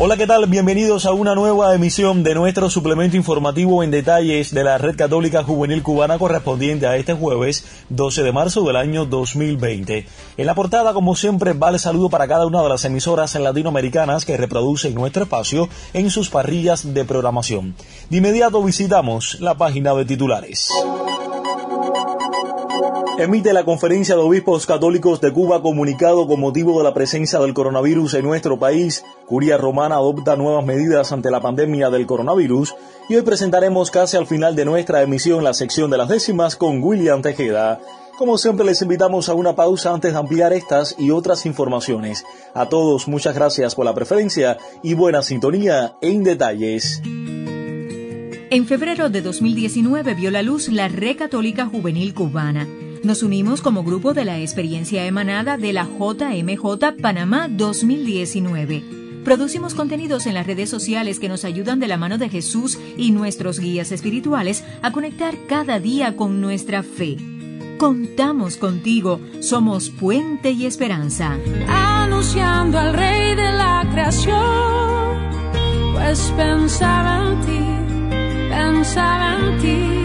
Hola, ¿qué tal? Bienvenidos a una nueva emisión de nuestro suplemento informativo en detalles de la Red Católica Juvenil Cubana correspondiente a este jueves 12 de marzo del año 2020. En la portada, como siempre, va el saludo para cada una de las emisoras latinoamericanas que reproducen nuestro espacio en sus parrillas de programación. De inmediato visitamos la página de titulares. Emite la Conferencia de Obispos Católicos de Cuba comunicado con motivo de la presencia del coronavirus en nuestro país. Curia Romana adopta nuevas medidas ante la pandemia del coronavirus y hoy presentaremos casi al final de nuestra emisión la sección de las décimas con William Tejeda. Como siempre les invitamos a una pausa antes de ampliar estas y otras informaciones. A todos muchas gracias por la preferencia y buena sintonía en detalles. En febrero de 2019 vio la luz la Red Católica Juvenil Cubana nos unimos como grupo de la experiencia emanada de la JMJ Panamá 2019. Producimos contenidos en las redes sociales que nos ayudan de la mano de Jesús y nuestros guías espirituales a conectar cada día con nuestra fe. Contamos contigo, somos puente y esperanza. Anunciando al Rey de la creación, pues pensaba en ti, pensaba en ti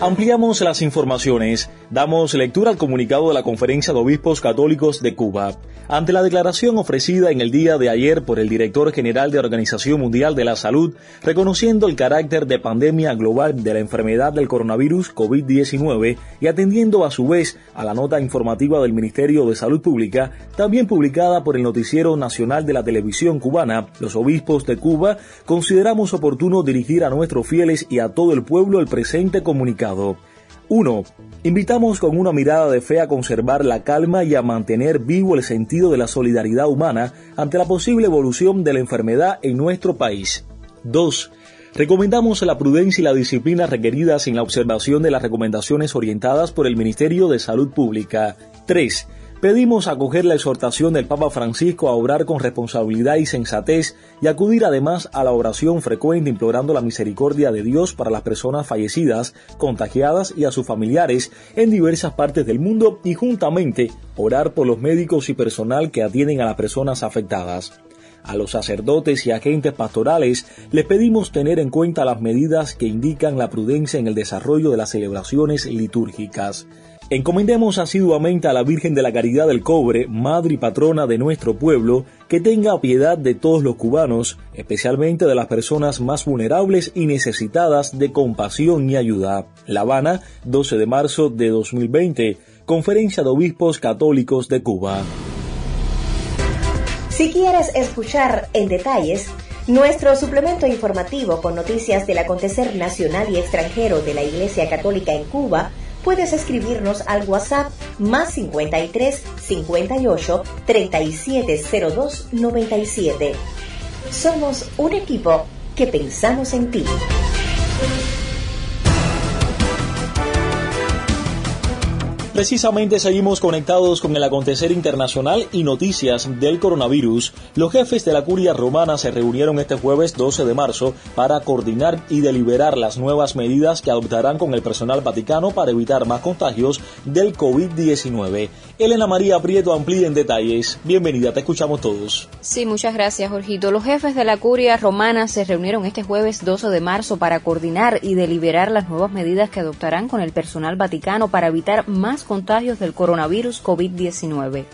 Ampliamos las informaciones. Damos lectura al comunicado de la Conferencia de Obispos Católicos de Cuba. Ante la declaración ofrecida en el día de ayer por el director general de Organización Mundial de la Salud, reconociendo el carácter de pandemia global de la enfermedad del coronavirus COVID-19 y atendiendo a su vez a la nota informativa del Ministerio de Salud Pública, también publicada por el Noticiero Nacional de la Televisión Cubana, los obispos de Cuba consideramos oportuno dirigir a nuestros fieles y a todo el pueblo el presente comunicado. 1. Invitamos con una mirada de fe a conservar la calma y a mantener vivo el sentido de la solidaridad humana ante la posible evolución de la enfermedad en nuestro país. 2. Recomendamos la prudencia y la disciplina requeridas en la observación de las recomendaciones orientadas por el Ministerio de Salud Pública. 3. Pedimos acoger la exhortación del Papa Francisco a obrar con responsabilidad y sensatez y acudir además a la oración frecuente implorando la misericordia de Dios para las personas fallecidas, contagiadas y a sus familiares en diversas partes del mundo y juntamente orar por los médicos y personal que atienden a las personas afectadas. A los sacerdotes y agentes pastorales les pedimos tener en cuenta las medidas que indican la prudencia en el desarrollo de las celebraciones litúrgicas. Encomendemos asiduamente a la Virgen de la Caridad del Cobre, Madre y Patrona de nuestro pueblo, que tenga piedad de todos los cubanos, especialmente de las personas más vulnerables y necesitadas de compasión y ayuda. La Habana, 12 de marzo de 2020, Conferencia de Obispos Católicos de Cuba. Si quieres escuchar en detalles nuestro suplemento informativo con noticias del acontecer nacional y extranjero de la Iglesia Católica en Cuba, puedes escribirnos al WhatsApp más 53 58 3702 97. Somos un equipo que pensamos en ti. Precisamente seguimos conectados con el acontecer internacional y noticias del coronavirus. Los jefes de la curia romana se reunieron este jueves 12 de marzo para coordinar y deliberar las nuevas medidas que adoptarán con el personal vaticano para evitar más contagios del COVID-19. Elena María Prieto amplía en detalles. Bienvenida, te escuchamos todos. Sí, muchas gracias, Jorgito. Los jefes de la curia romana se reunieron este jueves 12 de marzo para coordinar y deliberar las nuevas medidas que adoptarán con el personal vaticano para evitar más contagios del coronavirus COVID-19.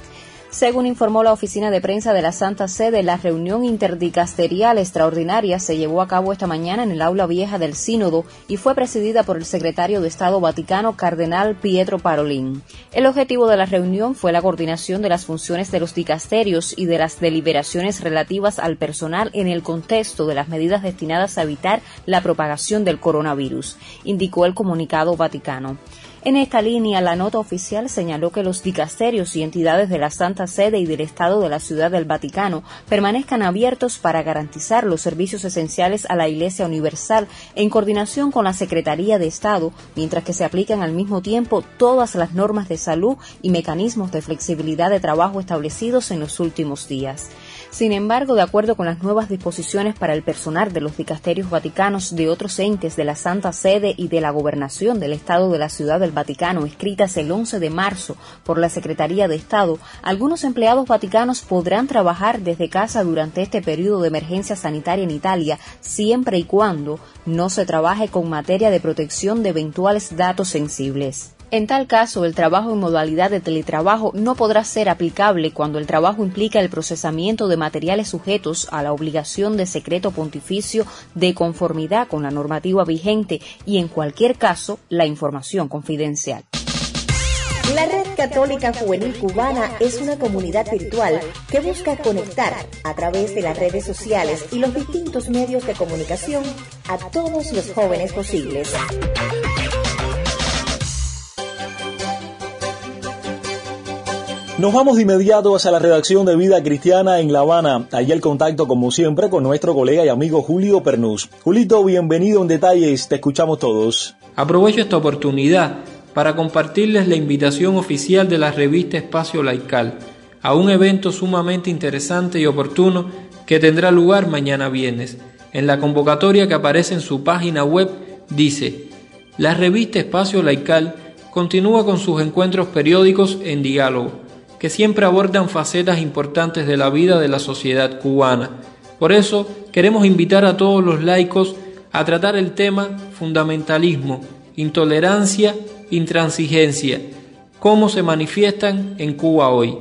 Según informó la oficina de prensa de la Santa Sede, la reunión interdicasterial extraordinaria se llevó a cabo esta mañana en el aula vieja del Sínodo y fue presidida por el secretario de Estado Vaticano, Cardenal Pietro Parolin. El objetivo de la reunión fue la coordinación de las funciones de los dicasterios y de las deliberaciones relativas al personal en el contexto de las medidas destinadas a evitar la propagación del coronavirus, indicó el comunicado vaticano. En esta línea, la nota oficial señaló que los dicasterios y entidades de la Santa Sede y del Estado de la Ciudad del Vaticano permanezcan abiertos para garantizar los servicios esenciales a la Iglesia Universal en coordinación con la Secretaría de Estado, mientras que se aplican al mismo tiempo todas las normas de salud y mecanismos de flexibilidad de trabajo establecidos en los últimos días. Sin embargo, de acuerdo con las nuevas disposiciones para el personal de los dicasterios vaticanos de otros entes de la Santa Sede y de la Gobernación del Estado de la Ciudad del Vaticano, escritas el 11 de marzo por la Secretaría de Estado, algunos empleados vaticanos podrán trabajar desde casa durante este periodo de emergencia sanitaria en Italia, siempre y cuando no se trabaje con materia de protección de eventuales datos sensibles. En tal caso, el trabajo en modalidad de teletrabajo no podrá ser aplicable cuando el trabajo implica el procesamiento de materiales sujetos a la obligación de secreto pontificio de conformidad con la normativa vigente y, en cualquier caso, la información confidencial. La Red Católica Juvenil Cubana es una comunidad virtual que busca conectar a través de las redes sociales y los distintos medios de comunicación a todos los jóvenes posibles. Nos vamos de inmediato hacia la redacción de Vida Cristiana en La Habana. Allí el contacto, como siempre, con nuestro colega y amigo Julio Pernús. Julito, bienvenido en detalles, te escuchamos todos. Aprovecho esta oportunidad para compartirles la invitación oficial de la revista Espacio Laical a un evento sumamente interesante y oportuno que tendrá lugar mañana viernes. En la convocatoria que aparece en su página web dice, la revista Espacio Laical continúa con sus encuentros periódicos en diálogo que siempre abordan facetas importantes de la vida de la sociedad cubana. Por eso queremos invitar a todos los laicos a tratar el tema fundamentalismo, intolerancia, intransigencia, cómo se manifiestan en Cuba hoy.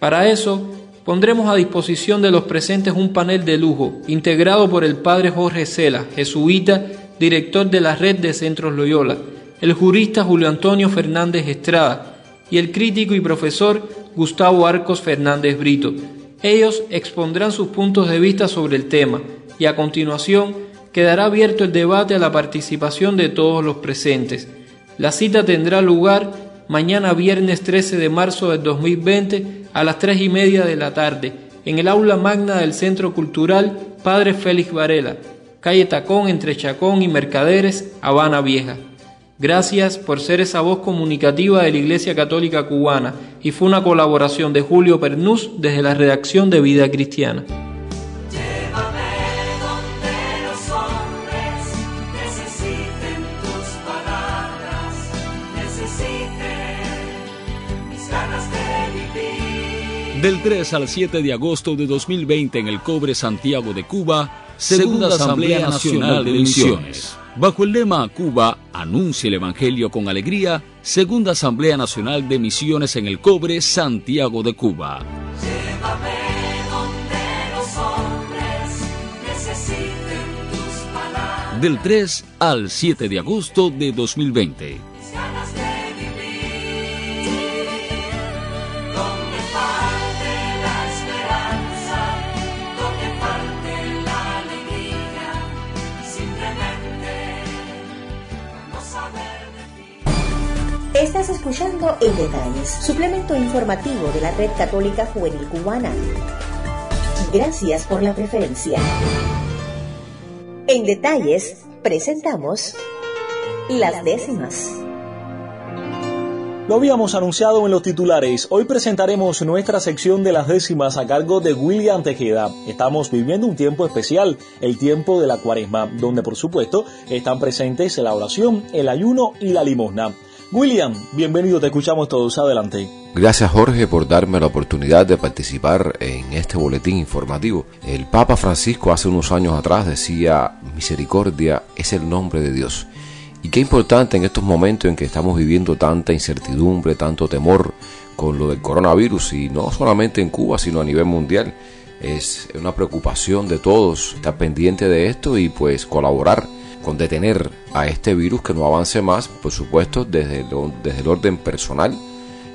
Para eso, pondremos a disposición de los presentes un panel de lujo integrado por el padre Jorge Cela, jesuita, director de la red de Centros Loyola, el jurista Julio Antonio Fernández Estrada y el crítico y profesor Gustavo Arcos Fernández Brito. Ellos expondrán sus puntos de vista sobre el tema y a continuación quedará abierto el debate a la participación de todos los presentes. La cita tendrá lugar mañana viernes 13 de marzo del 2020 a las 3 y media de la tarde en el aula magna del Centro Cultural Padre Félix Varela, calle Tacón entre Chacón y Mercaderes, Habana Vieja. Gracias por ser esa voz comunicativa de la Iglesia Católica Cubana y fue una colaboración de Julio Pernús desde la redacción de Vida Cristiana. Del 3 al 7 de agosto de 2020 en el Cobre Santiago de Cuba, Segunda Asamblea Nacional de Misiones. Bajo el lema Cuba, anuncia el Evangelio con alegría, Segunda Asamblea Nacional de Misiones en el Cobre, Santiago de Cuba. Del 3 al 7 de agosto de 2020. Escuchando En Detalles, suplemento informativo de la Red Católica Juvenil Cubana. Gracias por la preferencia. En Detalles, presentamos las décimas. Lo habíamos anunciado en los titulares. Hoy presentaremos nuestra sección de las décimas a cargo de William Tejeda. Estamos viviendo un tiempo especial, el tiempo de la cuaresma, donde por supuesto están presentes la oración, el ayuno y la limosna. William, bienvenido, te escuchamos todos, adelante. Gracias Jorge por darme la oportunidad de participar en este boletín informativo. El Papa Francisco hace unos años atrás decía, misericordia es el nombre de Dios. Y qué importante en estos momentos en que estamos viviendo tanta incertidumbre, tanto temor con lo del coronavirus y no solamente en Cuba, sino a nivel mundial. Es una preocupación de todos estar pendiente de esto y pues colaborar con detener a este virus que no avance más, por supuesto, desde, desde el orden personal,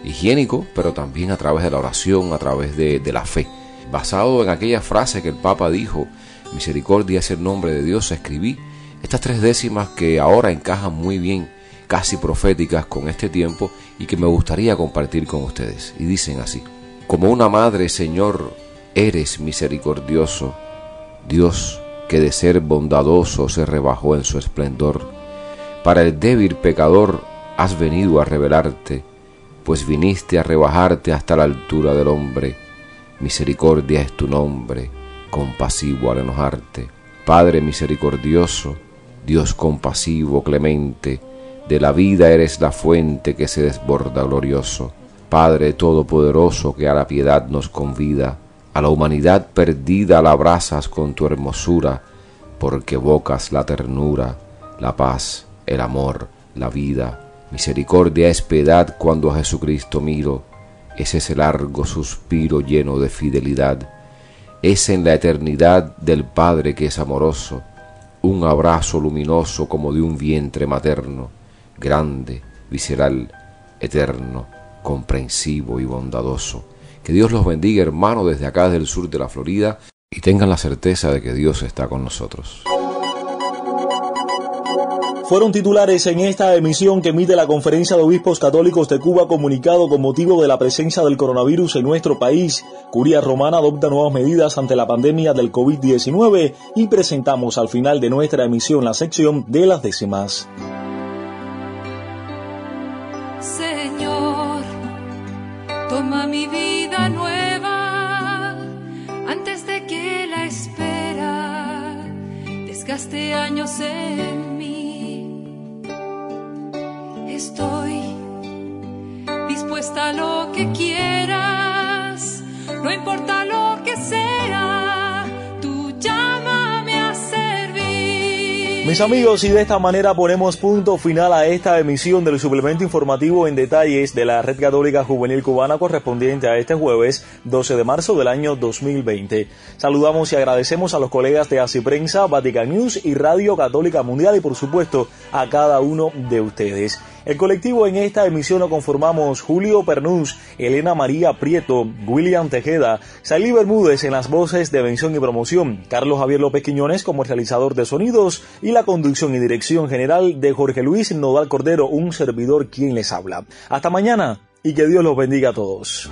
higiénico, pero también a través de la oración, a través de, de la fe. Basado en aquella frase que el Papa dijo, misericordia es el nombre de Dios, escribí estas tres décimas que ahora encajan muy bien casi proféticas con este tiempo y que me gustaría compartir con ustedes. Y dicen así, como una madre, Señor, eres misericordioso, Dios que de ser bondadoso se rebajó en su esplendor. Para el débil pecador has venido a revelarte, pues viniste a rebajarte hasta la altura del hombre. Misericordia es tu nombre, compasivo al enojarte. Padre misericordioso, Dios compasivo, clemente, de la vida eres la fuente que se desborda glorioso. Padre todopoderoso que a la piedad nos convida, a la humanidad perdida la abrazas con tu hermosura, porque evocas la ternura, la paz, el amor, la vida. Misericordia es piedad cuando a Jesucristo miro, es ese largo suspiro lleno de fidelidad, es en la eternidad del Padre que es amoroso, un abrazo luminoso como de un vientre materno, grande, visceral, eterno, comprensivo y bondadoso que Dios los bendiga, hermano, desde acá, desde el sur de la Florida, y tengan la certeza de que Dios está con nosotros. Fueron titulares en esta emisión que emite la Conferencia de Obispos Católicos de Cuba comunicado con motivo de la presencia del coronavirus en nuestro país. Curia Romana adopta nuevas medidas ante la pandemia del COVID-19 y presentamos al final de nuestra emisión la sección de las décimas. Lo que quieras, no importa lo que sea Mis amigos, y de esta manera ponemos punto final a esta emisión del suplemento informativo en detalles de la Red Católica Juvenil Cubana correspondiente a este jueves 12 de marzo del año 2020. Saludamos y agradecemos a los colegas de Así Prensa, Vatican News y Radio Católica Mundial y por supuesto a cada uno de ustedes. El colectivo en esta emisión lo conformamos Julio Pernús, Elena María Prieto, William Tejeda, Salí Bermúdez en las voces de mención y promoción, Carlos Javier López Quiñones como realizador de sonidos y la conducción y dirección general de Jorge Luis Nodal Cordero, un servidor quien les habla. Hasta mañana y que Dios los bendiga a todos.